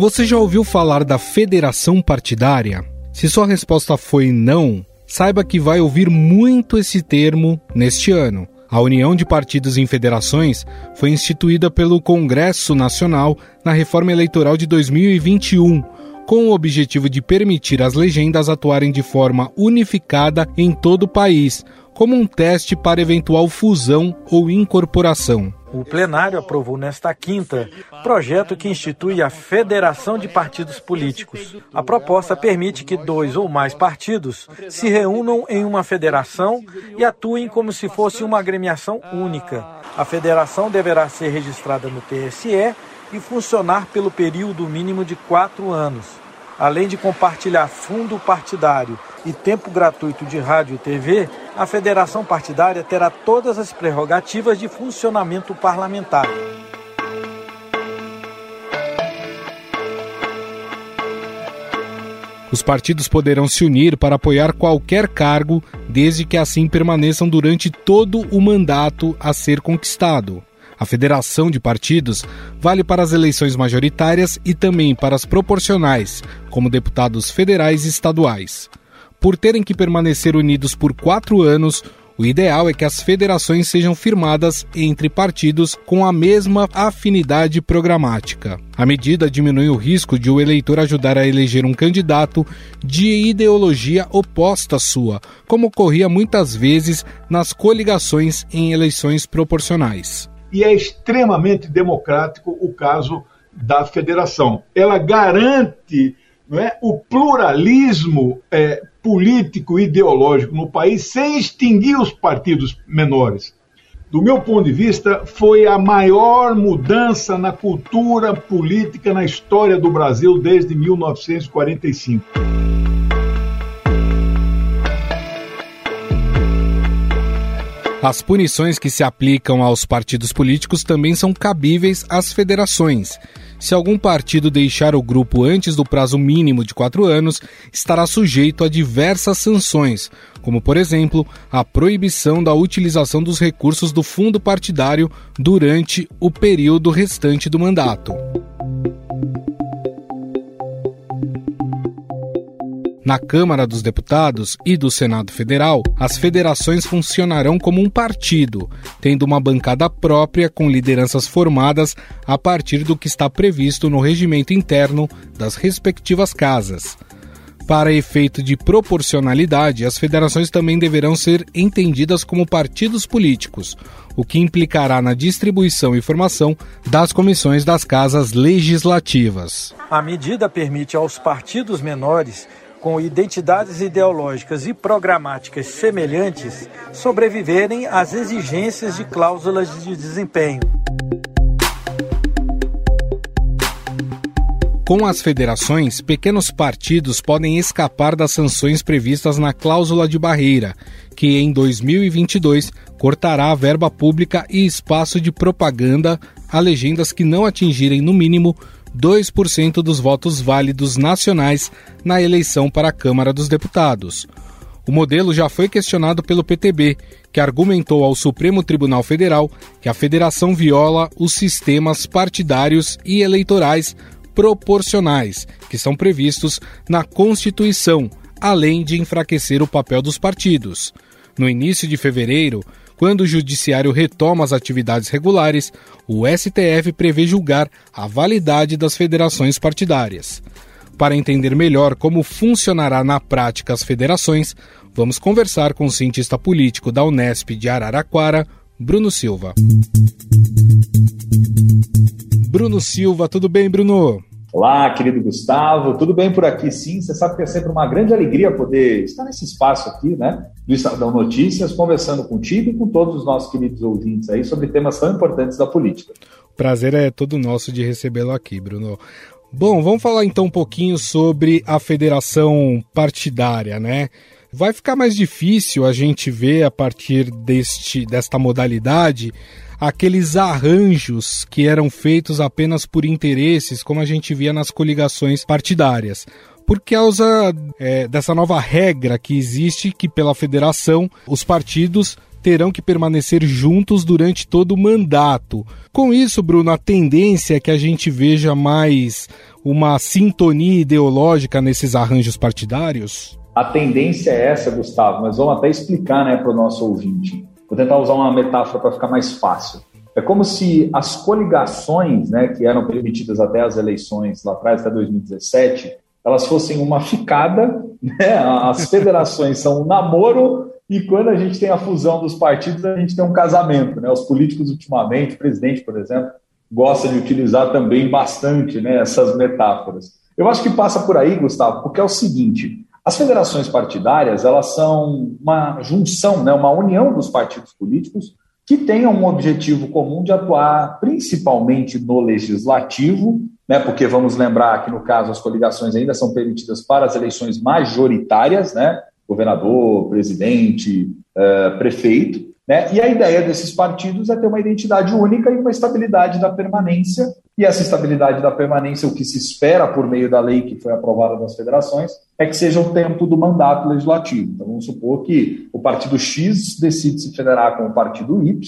Você já ouviu falar da federação partidária? Se sua resposta foi não, saiba que vai ouvir muito esse termo neste ano. A União de Partidos em Federações foi instituída pelo Congresso Nacional na reforma eleitoral de 2021, com o objetivo de permitir às legendas atuarem de forma unificada em todo o país, como um teste para eventual fusão ou incorporação. O plenário aprovou nesta quinta projeto que institui a Federação de Partidos Políticos. A proposta permite que dois ou mais partidos se reúnam em uma federação e atuem como se fosse uma agremiação única. A federação deverá ser registrada no TSE e funcionar pelo período mínimo de quatro anos. Além de compartilhar fundo partidário e tempo gratuito de rádio e TV, a federação partidária terá todas as prerrogativas de funcionamento parlamentar. Os partidos poderão se unir para apoiar qualquer cargo, desde que assim permaneçam durante todo o mandato a ser conquistado. A federação de partidos vale para as eleições majoritárias e também para as proporcionais, como deputados federais e estaduais. Por terem que permanecer unidos por quatro anos, o ideal é que as federações sejam firmadas entre partidos com a mesma afinidade programática. A medida diminui o risco de o eleitor ajudar a eleger um candidato de ideologia oposta à sua, como ocorria muitas vezes nas coligações em eleições proporcionais. E é extremamente democrático o caso da federação. Ela garante é, o pluralismo é, político ideológico no país sem extinguir os partidos menores. Do meu ponto de vista, foi a maior mudança na cultura política na história do Brasil desde 1945. As punições que se aplicam aos partidos políticos também são cabíveis às federações. Se algum partido deixar o grupo antes do prazo mínimo de quatro anos, estará sujeito a diversas sanções, como, por exemplo, a proibição da utilização dos recursos do fundo partidário durante o período restante do mandato. Na Câmara dos Deputados e do Senado Federal, as federações funcionarão como um partido, tendo uma bancada própria com lideranças formadas a partir do que está previsto no regimento interno das respectivas casas. Para efeito de proporcionalidade, as federações também deverão ser entendidas como partidos políticos, o que implicará na distribuição e formação das comissões das casas legislativas. A medida permite aos partidos menores com identidades ideológicas e programáticas semelhantes sobreviverem às exigências de cláusulas de desempenho. Com as federações, pequenos partidos podem escapar das sanções previstas na cláusula de barreira, que em 2022 cortará a verba pública e espaço de propaganda a legendas que não atingirem, no mínimo, 2% dos votos válidos nacionais na eleição para a Câmara dos Deputados. O modelo já foi questionado pelo PTB, que argumentou ao Supremo Tribunal Federal que a federação viola os sistemas partidários e eleitorais proporcionais que são previstos na Constituição, além de enfraquecer o papel dos partidos. No início de fevereiro, quando o Judiciário retoma as atividades regulares, o STF prevê julgar a validade das federações partidárias. Para entender melhor como funcionará na prática as federações, vamos conversar com o cientista político da Unesp de Araraquara, Bruno Silva. Bruno Silva, tudo bem, Bruno? Olá, querido Gustavo, tudo bem por aqui? Sim, você sabe que é sempre uma grande alegria poder estar nesse espaço aqui, né, do Estadão Notícias, conversando contigo e com todos os nossos queridos ouvintes aí sobre temas tão importantes da política. O prazer é todo nosso de recebê-lo aqui, Bruno. Bom, vamos falar então um pouquinho sobre a federação partidária, né? Vai ficar mais difícil a gente ver a partir deste, desta modalidade aqueles arranjos que eram feitos apenas por interesses, como a gente via nas coligações partidárias por causa é, dessa nova regra que existe, que pela federação os partidos terão que permanecer juntos durante todo o mandato. Com isso, Bruno, a tendência é que a gente veja mais uma sintonia ideológica nesses arranjos partidários? A tendência é essa, Gustavo, mas vamos até explicar né, para o nosso ouvinte. Vou tentar usar uma metáfora para ficar mais fácil. É como se as coligações, né, que eram permitidas até as eleições lá atrás, até 2017, elas fossem uma ficada, né? as federações são um namoro e quando a gente tem a fusão dos partidos, a gente tem um casamento. Né? Os políticos, ultimamente, o presidente, por exemplo, gosta de utilizar também bastante né, essas metáforas. Eu acho que passa por aí, Gustavo, porque é o seguinte: as federações partidárias elas são uma junção, né, uma união dos partidos políticos que tenham um objetivo comum de atuar principalmente no legislativo, né, porque vamos lembrar que no caso as coligações ainda são permitidas para as eleições majoritárias, né, governador, presidente, uh, prefeito, né? E a ideia desses partidos é ter uma identidade única e uma estabilidade da permanência. E essa estabilidade da permanência, o que se espera por meio da lei que foi aprovada nas federações, é que seja o tempo do mandato legislativo. Então, vamos supor que o partido X decide se federar com o partido Y,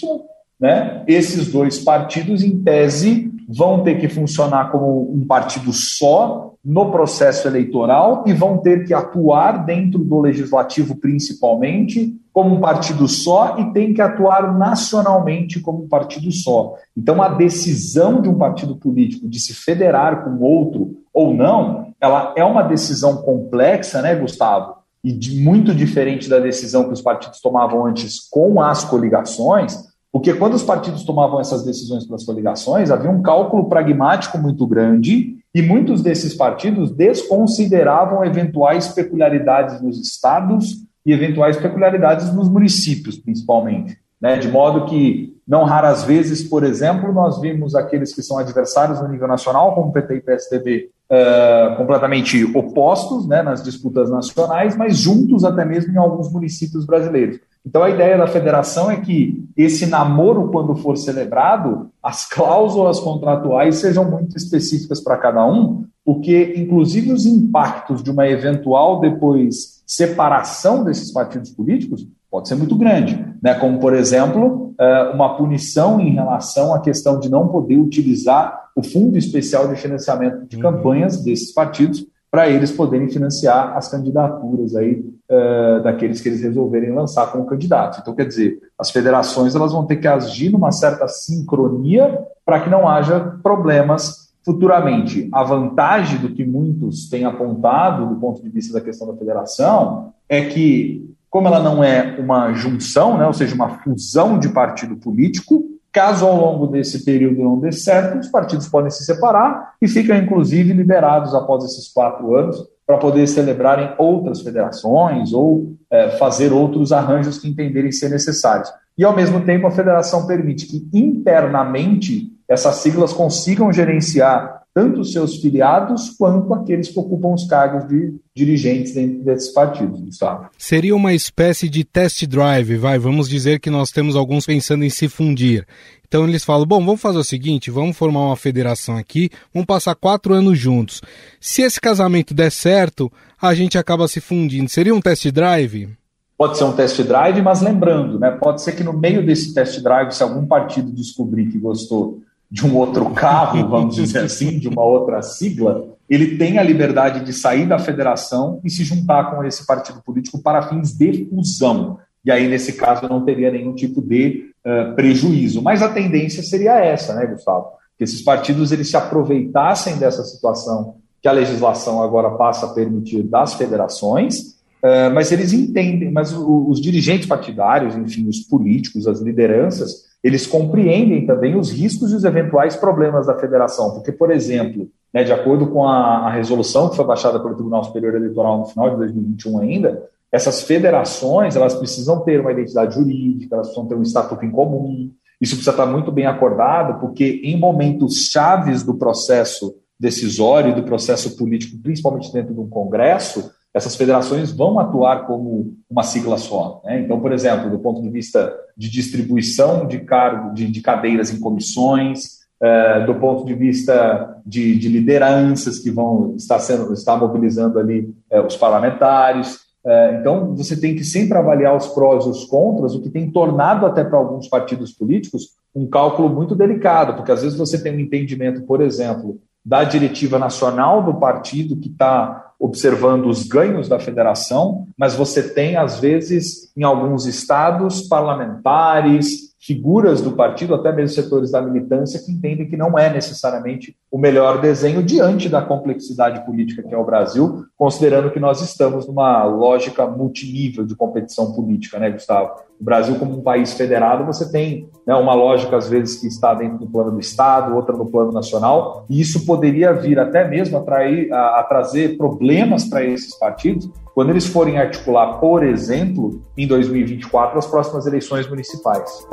né? Esses dois partidos, em tese, vão ter que funcionar como um partido só no processo eleitoral e vão ter que atuar dentro do legislativo principalmente como um partido só e tem que atuar nacionalmente como um partido só. Então a decisão de um partido político de se federar com outro ou não, ela é uma decisão complexa, né, Gustavo? E de, muito diferente da decisão que os partidos tomavam antes com as coligações, porque quando os partidos tomavam essas decisões para as coligações, havia um cálculo pragmático muito grande e muitos desses partidos desconsideravam eventuais peculiaridades nos estados e eventuais peculiaridades nos municípios, principalmente. Né? De modo que, não raras vezes, por exemplo, nós vimos aqueles que são adversários no nível nacional, como PT e PSDB, uh, eh, completamente opostos né, nas disputas nacionais, mas juntos até mesmo em alguns municípios brasileiros. Então, a ideia da federação é que esse namoro, quando for celebrado, as cláusulas contratuais sejam muito específicas para cada um, porque, inclusive, os impactos de uma eventual depois separação desses partidos políticos pode ser muito grande, né? como, por exemplo, é, uma punição em relação à questão de não poder utilizar o Fundo Especial de Financiamento de uhum. Campanhas desses partidos para eles poderem financiar as candidaturas aí uh, daqueles que eles resolverem lançar como candidatos. Então, quer dizer, as federações elas vão ter que agir numa certa sincronia para que não haja problemas futuramente. A vantagem do que muitos têm apontado do ponto de vista da questão da federação é que, como ela não é uma junção, né, ou seja, uma fusão de partido político, Caso ao longo desse período não dê certo, os partidos podem se separar e ficam, inclusive, liberados após esses quatro anos para poder celebrarem outras federações ou é, fazer outros arranjos que entenderem ser necessários. E, ao mesmo tempo, a federação permite que internamente essas siglas consigam gerenciar tanto os seus filiados quanto aqueles que ocupam os cargos de dirigentes dentro desses partidos, Gustavo. Seria uma espécie de test drive, vai, vamos dizer que nós temos alguns pensando em se fundir. Então eles falam, bom, vamos fazer o seguinte, vamos formar uma federação aqui, vamos passar quatro anos juntos. Se esse casamento der certo, a gente acaba se fundindo. Seria um test drive? Pode ser um test drive, mas lembrando, né, pode ser que no meio desse test drive, se algum partido descobrir que gostou de um outro carro, vamos dizer assim, de uma outra sigla, ele tem a liberdade de sair da federação e se juntar com esse partido político para fins de fusão. E aí, nesse caso, não teria nenhum tipo de uh, prejuízo. Mas a tendência seria essa, né, Gustavo? Que esses partidos eles se aproveitassem dessa situação que a legislação agora passa a permitir das federações, uh, mas eles entendem, mas os dirigentes partidários, enfim, os políticos, as lideranças, eles compreendem também os riscos e os eventuais problemas da federação, porque, por exemplo, né, de acordo com a, a, resolução que foi baixada pelo Tribunal Superior Eleitoral no final de 2021 ainda, essas federações elas precisam ter uma identidade jurídica, elas precisam ter um estatuto em comum, isso precisa estar muito bem acordado, porque em momentos chaves do processo decisório, do processo político, principalmente dentro de um congresso, essas federações vão atuar como uma sigla só. Né? Então, por exemplo, do ponto de vista de distribuição de cargo, de, de cadeiras em comissões, é, do ponto de vista de, de, lideranças que vão estar sendo, estar mobilizando ali é, os parlamentares, É, então, você tem que sempre avaliar os prós e os contras, o que tem tornado até para alguns partidos políticos um cálculo muito delicado, porque às vezes você tem um entendimento, por exemplo, da diretiva nacional do partido que está observando os ganhos da federação, mas você tem, às vezes, em alguns estados, parlamentares, figuras do partido, até mesmo setores da militância, que entendem que não é necessariamente o melhor desenho diante da complexidade política que é o Brasil, considerando que nós estamos numa lógica multinível de competição política, né, Gustavo? O Brasil, como um país federado, você tem né, uma lógica, às vezes, que está dentro do plano do Estado, outra no plano nacional, e isso poderia vir até mesmo a, trair, a, a trazer problemas para esses partidos, quando eles forem articular, por exemplo, em 2024, as próximas eleições municipais.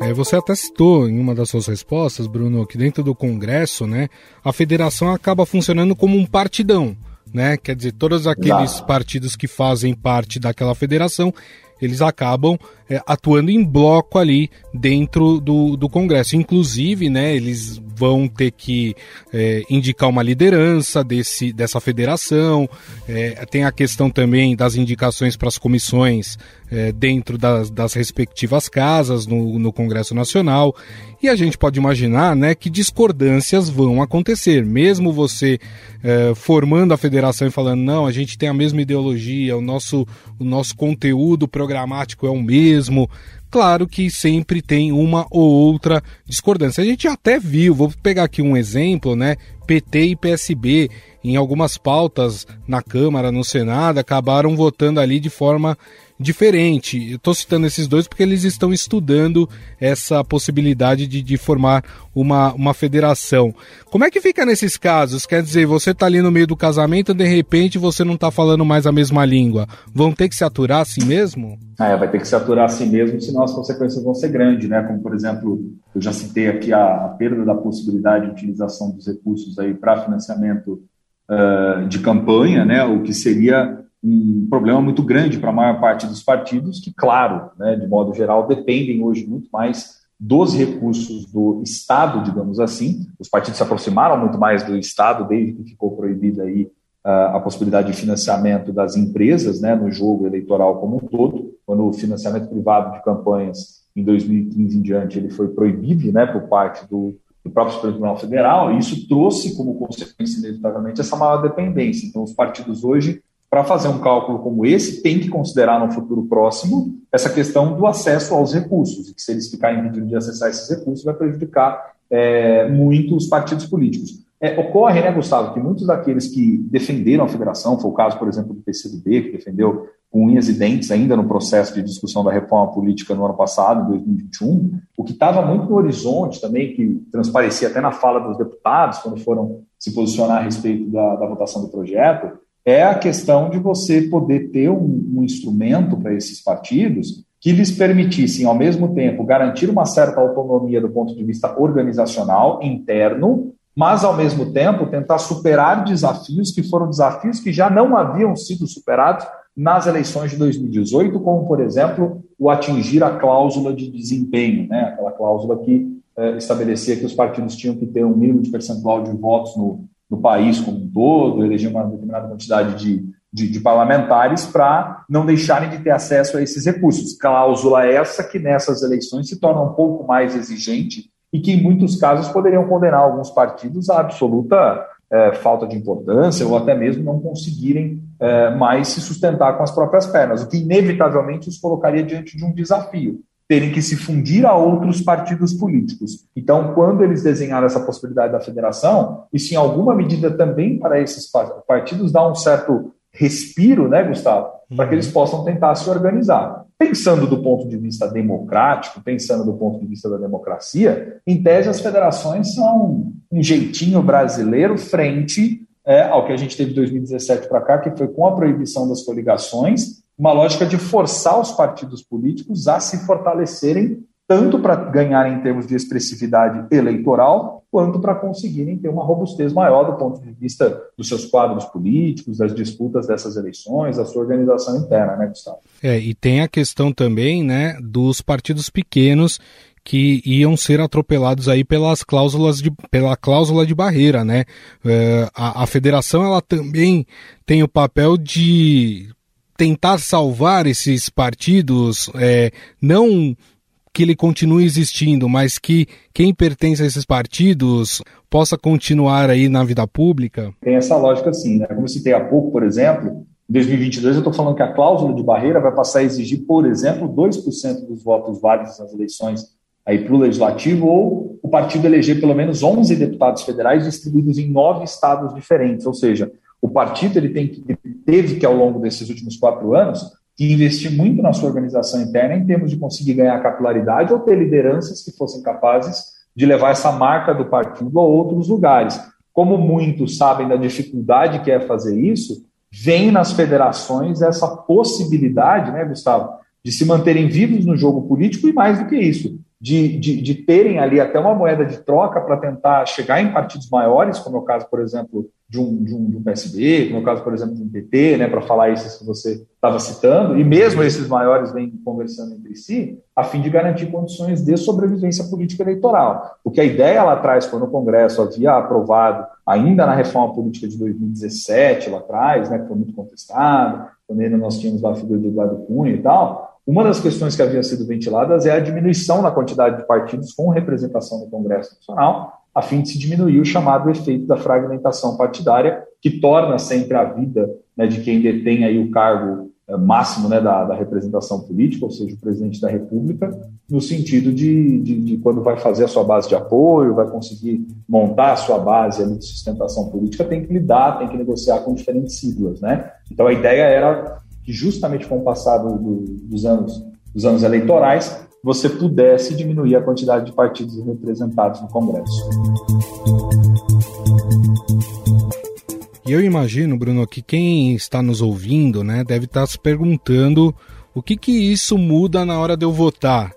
É, você até citou em uma das suas respostas, Bruno, que dentro do Congresso, né, a federação acaba funcionando como um partidão, né? Quer dizer, todos aqueles partidos que fazem parte daquela federação, eles acabam é, atuando em bloco ali dentro do, do Congresso. Inclusive, né, eles vão ter que é, indicar uma liderança desse, dessa federação. É, tem a questão também das indicações para as comissões é, dentro das, das, respectivas casas no, no, Congresso Nacional. E a gente pode imaginar né, que discordâncias vão acontecer, mesmo você é, formando a federação e falando, não, a gente tem a mesma ideologia, o nosso, o nosso conteúdo programático é o mesmo. Claro que sempre tem uma ou outra discordância. A gente até viu, vou pegar aqui um exemplo, né? PT e PSB, em algumas pautas na Câmara, no Senado, acabaram votando ali de forma diferente. Estou citando esses dois porque eles estão estudando essa possibilidade de, de, formar uma, uma federação. Como é que fica nesses casos? Quer dizer, você está ali no meio do casamento, de repente você não está falando mais a mesma língua. Vão ter que se aturar assim mesmo? É, vai ter que se aturar assim mesmo, senão as consequências vão ser grandes, né? Como, por exemplo, eu já citei aqui a, a perda da possibilidade de utilização dos recursos aí para financiamento uh, de campanha, né? O que seria um problema muito grande para a maior parte dos partidos, que, claro, né, de modo geral, dependem hoje muito mais dos recursos do Estado, digamos assim. Os partidos se aproximaram muito mais do Estado desde que ficou proibida aí a possibilidade de financiamento das empresas né, no jogo eleitoral como um todo, quando o financiamento privado de campanhas em 2015 em diante ele foi proibido né, por parte do, do próprio Supremo Tribunal Federal, e isso trouxe como consequência, inevitavelmente, essa maior dependência. Então, os partidos hoje para fazer um cálculo como esse, tem que considerar no futuro próximo essa questão do acesso aos recursos, e que se eles ficarem impedidos de acessar esses recursos, vai prejudicar é, muito os partidos políticos. É, ocorre, né, Gustavo, que muitos daqueles que defenderam a federação, foi o caso, por exemplo, do PCdoB, que defendeu com unhas e dentes ainda no processo de discussão da reforma política no ano passado, em 2021, o que estava muito no horizonte também, que transparecia até na fala dos deputados, quando foram se posicionar a respeito da, da votação do projeto, é a questão de você poder ter um, um instrumento para esses partidos que lhes permitissem, ao mesmo tempo, garantir uma certa autonomia do ponto de vista organizacional, interno, mas, ao mesmo tempo, tentar superar desafios que foram desafios que já não haviam sido superados nas eleições de 2018, como, por exemplo, o atingir a cláusula de desempenho, né? aquela cláusula que eh, estabelecia que os partidos tinham que ter um mínimo de percentual de votos no, no país como um todo, eleger uma determinada quantidade de, de, de parlamentares para não deixarem de ter acesso a esses recursos. Cláusula essa que nessas eleições se torna um pouco mais exigente e que, em muitos casos, poderiam condenar alguns partidos à absoluta é, falta de importância ou até mesmo não conseguirem é, mais se sustentar com as próprias pernas, o que inevitavelmente os colocaria diante de um desafio terem que se fundir a outros partidos políticos. Então, quando eles desenharam essa possibilidade da federação, isso em alguma medida também para esses partidos dá um certo respiro, né, Gustavo, uhum. para que eles possam tentar se organizar. Pensando do ponto de vista democrático, pensando do ponto de vista da democracia, em tese as federações são um jeitinho brasileiro frente é, ao que a gente teve de 2017 para cá, que foi com a proibição das coligações uma lógica de forçar os partidos políticos a se fortalecerem tanto para ganhar em termos de expressividade eleitoral, quanto para conseguirem ter uma robustez maior do ponto de vista dos seus quadros políticos, das disputas dessas eleições, da sua organização interna, né, Gustavo? É, e tem a questão também, né, dos partidos pequenos que iam ser atropelados aí pelas cláusulas de, pela cláusula de barreira, né? É, a, a federação ela também tem o papel de tentar salvar esses partidos, é, não que ele continue existindo, mas que quem pertence a esses partidos possa continuar aí na vida pública? Tem essa lógica sim, né? Como eu citei há pouco, por exemplo, em 2022 eu estou falando que a cláusula de barreira vai passar a exigir, por exemplo, 2% dos votos válidos nas eleições aí para o legislativo ou o partido eleger pelo menos 11 deputados federais distribuídos em nove estados diferentes, ou seja, o partido ele tem que, teve que ao longo desses últimos quatro anos que investir muito na sua organização interna em termos de conseguir ganhar capilaridade ou ter lideranças que fossem capazes de levar essa marca do partido a outros lugares. Como muitos sabem da dificuldade que é fazer isso, vem nas federações essa possibilidade, né, Gustavo, de se manterem vivos no jogo político e mais do que isso, de, de, de terem ali até uma moeda de troca para tentar chegar em partidos maiores, como é o caso, por exemplo, de um, de um, PSB, como é o caso, por exemplo, de um PT, né, para falar isso que você estava citando, e mesmo esses maiores vêm conversando entre si, a fim de garantir condições de sobrevivência política eleitoral. Porque a ideia lá atrás, quando o Congresso havia aprovado, ainda na reforma política de 2017, lá atrás, né, que foi muito contestado, quando ainda nós tínhamos lá a figura de Eduardo Cunha e tal, uma das questões que havia sido ventiladas é a diminuição na quantidade de partidos com representação no Congresso Nacional, a fim de se diminuir o chamado efeito da fragmentação partidária, que torna sempre a vida né, de quem detém aí o cargo é, máximo né, da, da, representação política, ou seja, o presidente da República, no sentido de, de, de, quando vai fazer a sua base de apoio, vai conseguir montar a sua base ali, de sustentação política, tem que lidar, tem que negociar com diferentes siglas. Né? Então a ideia era que justamente com o passar do, dos, anos, dos anos eleitorais, você pudesse diminuir a quantidade de partidos representados no Congresso. E eu imagino, Bruno, que quem está nos ouvindo, né, deve estar se perguntando o que que isso muda na hora de eu votar.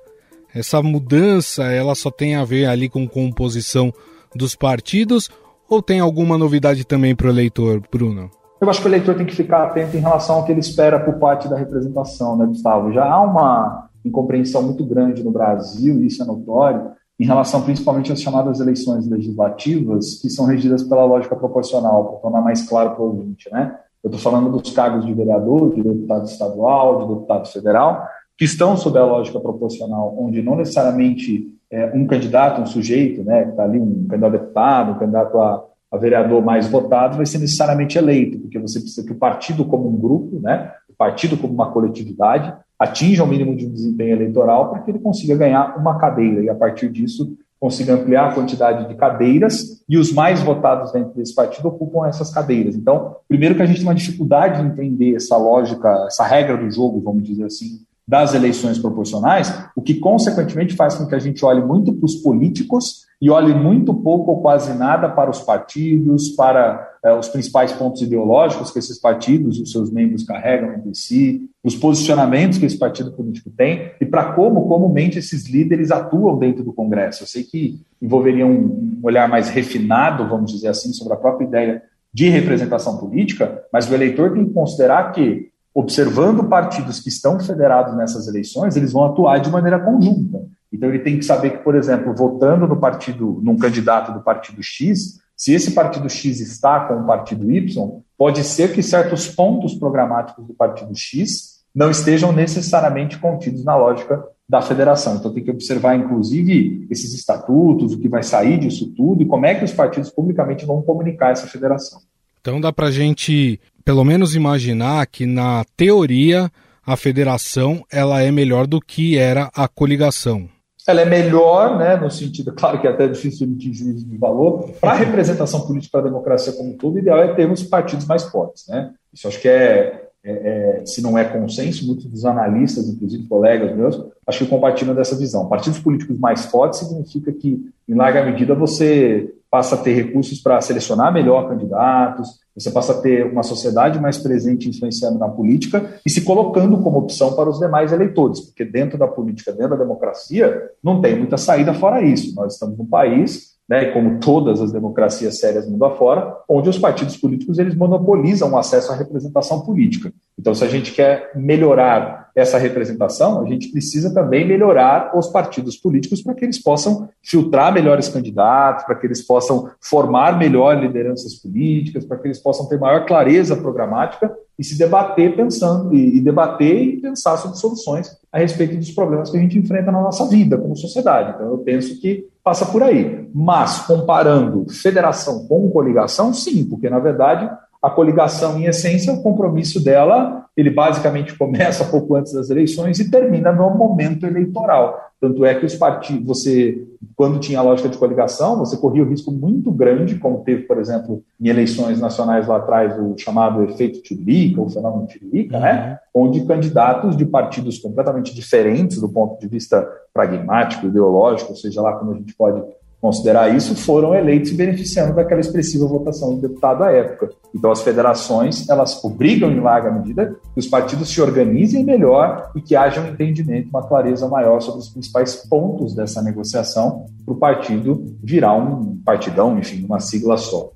Essa mudança, ela só tem a ver ali com composição dos partidos ou tem alguma novidade também para o eleitor, Bruno? Eu acho que o eleitor tem que ficar atento em relação ao que ele espera por parte da representação, né, Gustavo? Já há uma incompreensão muito grande no Brasil, e isso é notório, em relação principalmente às chamadas eleições legislativas, que são regidas pela lógica proporcional, para tornar mais claro para o ouvinte. Né? Eu estou falando dos cargos de vereador, de deputado estadual, de deputado federal, que estão sob a lógica proporcional, onde não necessariamente é, um candidato, um sujeito, né, que está ali, um candidato a deputado, um candidato a a vereador mais votado vai ser necessariamente eleito, porque você precisa que o partido como um grupo, né, partido como uma coletividade, atinja o mínimo de desempenho eleitoral para que ele consiga ganhar uma cadeira e a partir disso consiga ampliar a quantidade de cadeiras e os mais votados dentro desse partido ocupam essas cadeiras. Então, primeiro que a gente tem uma dificuldade de entender essa lógica, essa regra do jogo, vamos dizer assim, das eleições proporcionais, o que consequentemente faz com que a gente olhe muito para os políticos e olhe muito pouco ou quase nada para os partidos, para é, os principais pontos ideológicos que esses partidos os seus membros carregam entre si, os posicionamentos que esse partido político tem e para como comumente esses líderes atuam dentro do Congresso. Eu sei que envolveria um, um olhar mais refinado, vamos dizer assim, sobre a própria ideia de representação política, mas o eleitor tem que considerar que observando partidos que estão federados nessas eleições, eles vão atuar de maneira conjunta. Então ele tem que saber que, por exemplo, votando no partido, num candidato do partido X, se esse partido X está com o partido Y, pode ser que certos pontos programáticos do partido X não estejam necessariamente contidos na lógica da federação. Então tem que observar, inclusive, esses estatutos, o que vai sair disso tudo e como é que os partidos publicamente vão comunicar essa federação. Então dá para a gente, pelo menos, imaginar que na teoria a federação ela é melhor do que era a coligação. Ela é melhor, né, no sentido, claro que é até difícil emitir juízo de valor, para a representação política para a democracia como um todo, o ideal é termos partidos mais fortes. Né? Isso acho que é, é, é, se não é consenso, muitos dos analistas, inclusive colegas meus, acho que compartilham dessa visão. Partidos políticos mais fortes significa que, em larga medida, você passa a ter recursos para selecionar melhor candidatos, você passa a ter uma sociedade mais presente influenciando na política e se colocando como opção para os demais eleitores, porque dentro da política, dentro da democracia, não tem muita saída fora isso. Nós estamos num país né, como todas as democracias sérias mundo afora, onde os partidos políticos eles monopolizam o acesso à representação política. Então, se a gente quer melhorar essa representação, a gente precisa também melhorar os partidos políticos para que eles possam filtrar melhores candidatos, para que eles possam formar melhor lideranças políticas, para que eles possam ter maior clareza programática e se debater pensando e, debater e pensar sobre soluções a respeito dos problemas que a gente enfrenta na nossa vida como sociedade. Então, eu penso que passa por aí. Mas, comparando federação com coligação, sim, porque, na verdade, a coligação, em essência, o compromisso dela, ele basicamente começa pouco antes das eleições e termina no momento eleitoral. Tanto é que os partidos, você, quando tinha a lógica de coligação, você corria o risco muito grande, como teve, por exemplo, em eleições nacionais lá atrás, o chamado efeito Tiririca, o fenômeno Tiririca, né? uhum. né? Onde candidatos de partidos completamente diferentes do ponto de vista pragmático, ideológico, seja lá como a gente pode considerar isso, foram eleitos beneficiando daquela expressiva votação do deputado à época. Então, as federações, elas obrigam, em larga medida, que os partidos se organizem melhor e que haja um entendimento, uma clareza maior sobre os principais pontos dessa negociação para o partido virar um partidão, enfim, uma sigla só.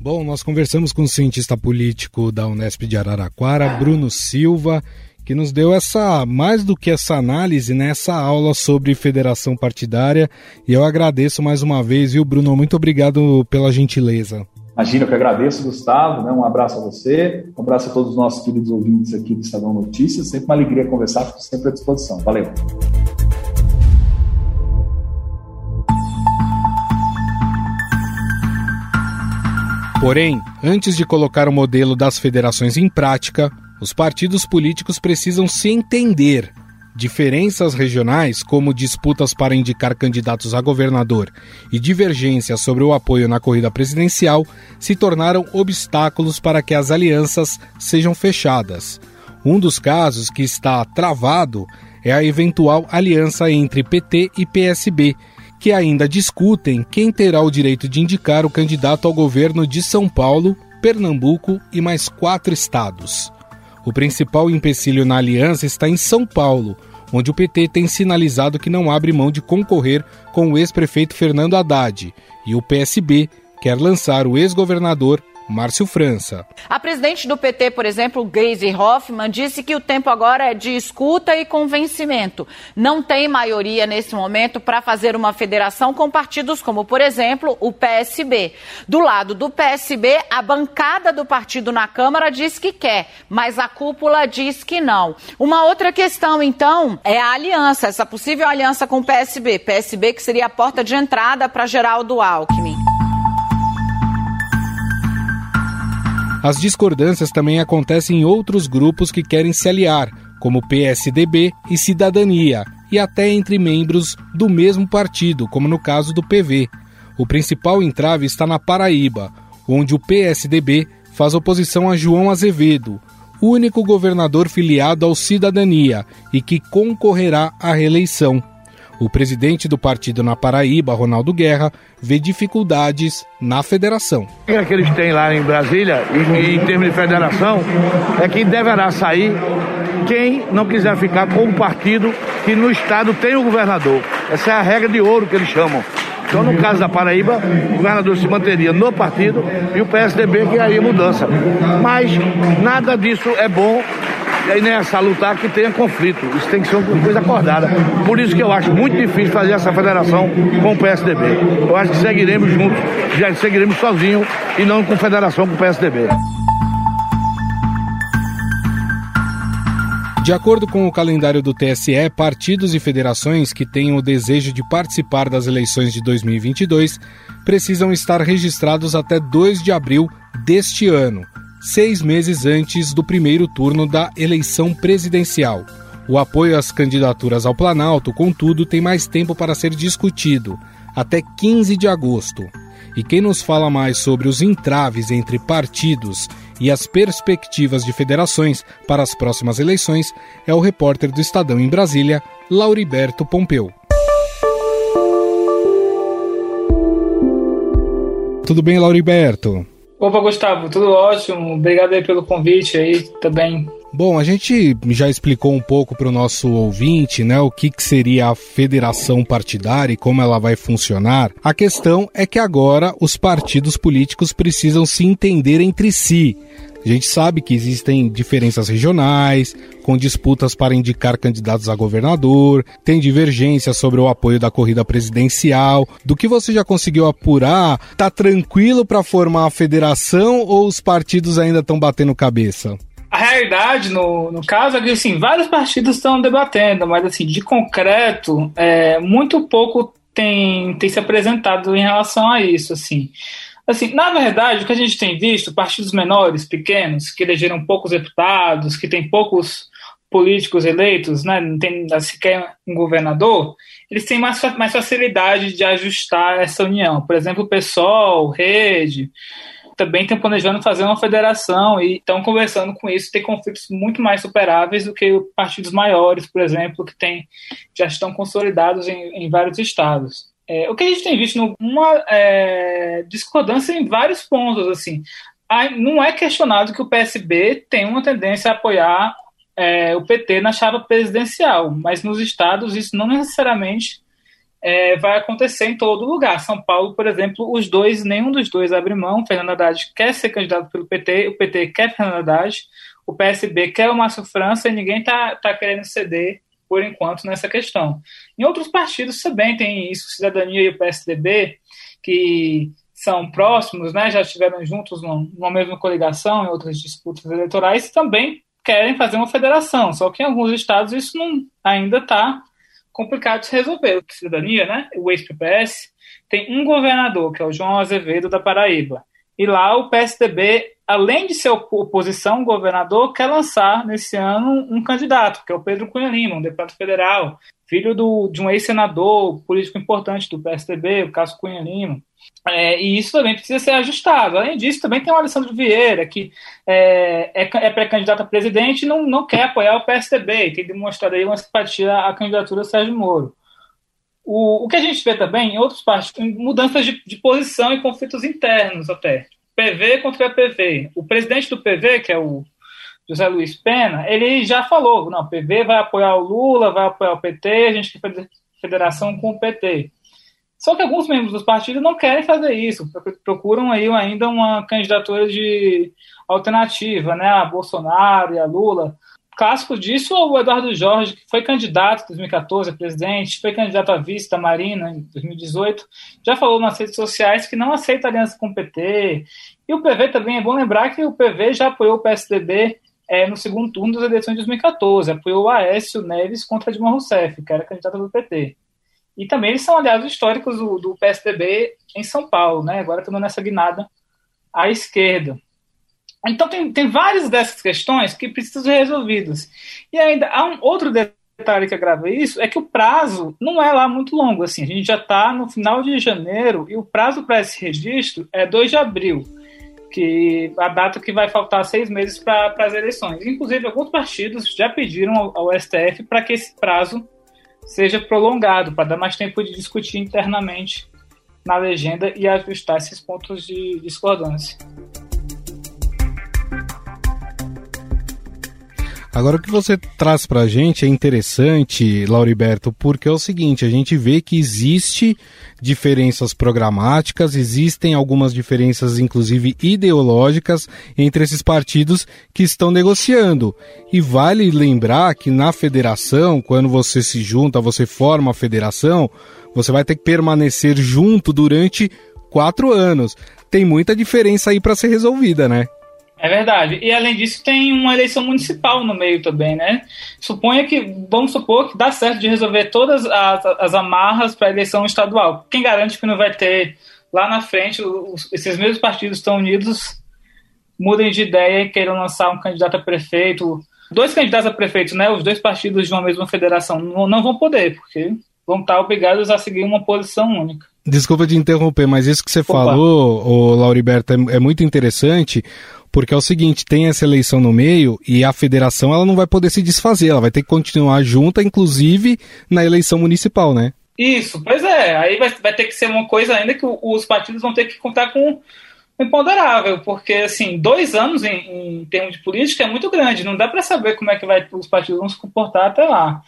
Bom, nós conversamos com o cientista político da Unesp de Araraquara, Bruno Silva, que nos deu essa, mais do que essa análise, né, essa aula sobre federação partidária. E eu agradeço mais uma vez, viu, Bruno? Muito obrigado pela gentileza. Imagina, eu que agradeço, Gustavo. Né? Um abraço a você, um abraço a todos os nossos queridos ouvintes aqui do Estadão Notícias. Sempre uma alegria conversar, fico sempre à disposição. Valeu. Porém, antes de colocar o modelo das federações em prática, os partidos políticos precisam se entender. Diferenças regionais, como disputas para indicar candidatos a governador e divergências sobre o apoio na corrida presidencial, se tornaram obstáculos para que as alianças sejam fechadas. Um dos casos que está travado é a eventual aliança entre PT e PSB, que ainda discutem quem terá o direito de indicar o candidato ao governo de São Paulo, Pernambuco e mais quatro estados. O principal empecilho na aliança está em São Paulo, onde o PT tem sinalizado que não abre mão de concorrer com o ex-prefeito Fernando Haddad, e o PSB quer lançar o ex-governador Márcio França. A presidente do PT, por exemplo, Gleisi Hoffmann, disse que o tempo agora é de escuta e convencimento. Não tem maioria nesse momento para fazer uma federação com partidos como, por exemplo, o PSB. Do lado do PSB, a bancada do partido na Câmara diz que quer, mas a cúpula diz que não. Uma outra questão, então, é a aliança, essa possível aliança com o PSB. PSB que seria a porta de entrada para Geraldo Alckmin. As discordâncias também acontecem em outros grupos que querem se aliar, como PSDB e Cidadania, e até entre membros do mesmo partido, como no caso do PV. O principal entrave está na Paraíba, onde o PSDB faz oposição a João Azevedo, único governador filiado ao Cidadania e que concorrerá à reeleição. O presidente do partido na Paraíba, Ronaldo Guerra, vê dificuldades na federação. O que, é eles têm lá em Brasília, e, em termos de federação, é que deverá sair quem não quiser ficar com o partido que no estado tem o governador. Essa é a regra de ouro que eles chamam. Então, no caso da Paraíba, o governador se manteria no partido e o PSDB que aí mudança. Mas nada disso é bom e aí nem é salutar que tenha conflito. Isso tem que ser uma coisa acordada. Por isso que eu acho muito difícil fazer essa federação com o PSDB. Eu acho que seguiremos juntos, já seguiremos sozinhos e não com federação com o PSDB. De acordo com o calendário do TSE, partidos e federações que tenham o desejo de participar das eleições de 2022 precisam estar registrados até 2 de abril deste ano seis meses antes do primeiro turno da eleição presidencial. O apoio às candidaturas ao Planalto, contudo, tem mais tempo para ser discutido até 15 de agosto. E quem nos fala mais sobre os entraves entre partidos e as perspectivas de federações para as próximas eleições é o repórter do Estadão em Brasília, Lauriberto Pompeu. Tudo bem, Lauriberto? Opa, Gustavo, tudo ótimo. Obrigado aí pelo convite aí também. Bom, a gente já explicou um pouco para o nosso ouvinte, né, o que, que seria a federação partidária e como ela vai funcionar. A questão é que agora os partidos políticos precisam se entender entre si. A gente sabe que existem diferenças regionais, com disputas para indicar candidatos a governador, tem divergências sobre o apoio da corrida presidencial. Do que você já conseguiu apurar, tá tranquilo para formar a federação ou os partidos ainda estão batendo cabeça? A realidade, no, no caso, é que assim, vários partidos estão debatendo, mas assim, de concreto, é, muito pouco tem, tem se apresentado em relação a isso. Assim. Assim, na verdade, o que a gente tem visto, partidos menores, pequenos, que elegeram poucos deputados, que têm poucos políticos eleitos, né, não tem sequer um governador, eles têm mais, mais facilidade de ajustar essa união. Por exemplo, o PSOL, Rede, também estão planejando fazer uma federação e estão conversando com isso, ter conflitos muito mais superáveis do que partidos maiores, por exemplo, que tem, já estão consolidados em, em vários estados. É, o que a gente tem visto uma é, discordância em vários pontos, assim, não é questionado que o PSB tem uma tendência a apoiar é, o PT na chapa presidencial, mas nos estados isso não necessariamente é, vai acontecer em todo lugar. São Paulo, por exemplo, os dois, nenhum dos dois abre mão. Fernando Haddad quer ser candidato pelo PT, o PT quer Fernando Haddad, o PSB quer o Márcio França e ninguém está tá querendo ceder por enquanto nessa questão. Em outros partidos também tem isso, Cidadania e o PSDB, que são próximos, né, já estiveram juntos numa mesma coligação em outras disputas eleitorais, também querem fazer uma federação, só que em alguns estados isso não, ainda está complicado de se resolver. Cidadania, né, o ex-PPS, tem um governador, que é o João Azevedo da Paraíba. E lá o PSDB, além de ser oposição, governador, quer lançar nesse ano um candidato, que é o Pedro Cunha Lima, um deputado federal, filho do, de um ex-senador político importante do PSDB, o Cássio Cunha Lima. É, e isso também precisa ser ajustado. Além disso, também tem o Alessandro Vieira, que é, é, é pré-candidato a presidente e não, não quer apoiar o PSDB, e tem demonstrado aí uma simpatia à candidatura Sérgio Moro. O, o que a gente vê também em outros partidos, mudanças de, de posição e conflitos internos até. PV contra PV. O presidente do PV, que é o José Luiz Pena, ele já falou, não, o PV vai apoiar o Lula, vai apoiar o PT, a gente quer federação com o PT. Só que alguns membros dos partidos não querem fazer isso, procuram aí ainda uma candidatura de alternativa, né, a Bolsonaro e a Lula. Clássico disso o Eduardo Jorge, que foi candidato em 2014 a presidente, foi candidato a vice da Marina em 2018, já falou nas redes sociais que não aceita aliança com o PT. E o PV também, é bom lembrar que o PV já apoiou o PSDB é, no segundo turno das eleições de 2014, apoiou o Aécio Neves contra Dilma Rousseff, que era candidata do PT. E também eles são aliados históricos do, do PSDB em São Paulo, né? Agora estamos nessa guinada à esquerda. Então tem, tem várias dessas questões que precisam ser resolvidas. E ainda há um outro detalhe que agrava isso, é que o prazo não é lá muito longo. Assim, a gente já está no final de janeiro e o prazo para esse registro é 2 de abril, que a data que vai faltar seis meses para as eleições. Inclusive, alguns partidos já pediram ao, ao STF para que esse prazo seja prolongado, para dar mais tempo de discutir internamente na legenda e ajustar esses pontos de discordância. Agora, o que você traz para a gente é interessante, Lauriberto, porque é o seguinte: a gente vê que existe diferenças programáticas, existem algumas diferenças, inclusive ideológicas, entre esses partidos que estão negociando. E vale lembrar que na federação, quando você se junta, você forma a federação, você vai ter que permanecer junto durante quatro anos. Tem muita diferença aí para ser resolvida, né? É verdade. E além disso, tem uma eleição municipal no meio também, né? Suponha que, vamos supor que dá certo de resolver todas as, as amarras para a eleição estadual. Quem garante que não vai ter lá na frente os, esses mesmos partidos estão unidos, mudem de ideia e queiram lançar um candidato a prefeito. Dois candidatos a prefeito, né? Os dois partidos de uma mesma federação não, não vão poder, porque vão estar obrigados a seguir uma posição única. Desculpa de interromper, mas isso que você Opa. falou, o Lauriberto, é, é muito interessante, porque é o seguinte, tem essa eleição no meio e a federação ela não vai poder se desfazer, ela vai ter que continuar junta, inclusive na eleição municipal, né? Isso, pois é. Aí vai, vai ter que ser uma coisa ainda que os partidos vão ter que contar com imponderável, porque assim, dois anos em, em termos de política é muito grande, não dá para saber como é que vai, os partidos vão se comportar até lá.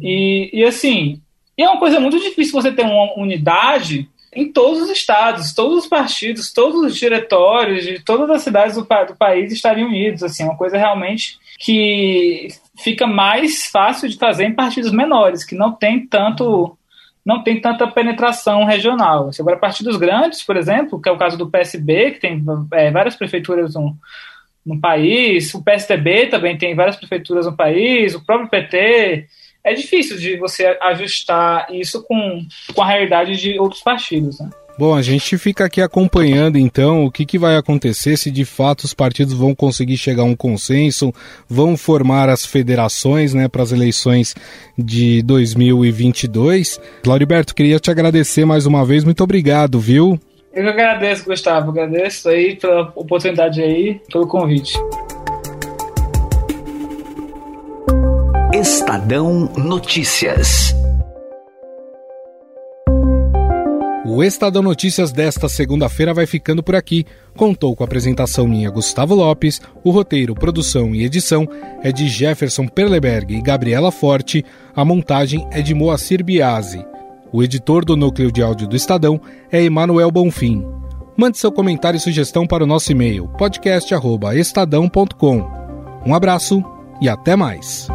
E, e assim, e é uma coisa muito difícil você ter uma unidade em todos os estados, todos os partidos, todos os diretórios de todas as cidades do, do país estariam unidos, assim, é uma coisa realmente que fica mais fácil de fazer em partidos menores, que não tem tanto não tem tanta penetração regional. Agora, partidos grandes, por exemplo, que é o caso do PSB, que tem é, várias prefeituras no, no país, o PSDB também tem várias prefeituras no país, o próprio PT. É difícil de você ajustar isso com, com a realidade de outros partidos. Né? Bom, a gente fica aqui acompanhando então o que, que vai acontecer, se de fato os partidos vão conseguir chegar a um consenso, vão formar as federações né, para as eleições de 2022. Claudiberto, queria te agradecer mais uma vez, muito obrigado, viu? Eu que agradeço, Gustavo, agradeço aí pela oportunidade aí, pelo convite. Estadão Notícias. O Estadão Notícias desta segunda-feira vai ficando por aqui. Contou com a apresentação minha Gustavo Lopes, o roteiro, produção e edição é de Jefferson Perleberg e Gabriela Forte, a montagem é de Moacir Biasi. O editor do núcleo de áudio do Estadão é Emanuel Bonfim. Mande seu comentário e sugestão para o nosso e-mail podcast@estadão.com. Um abraço e até mais.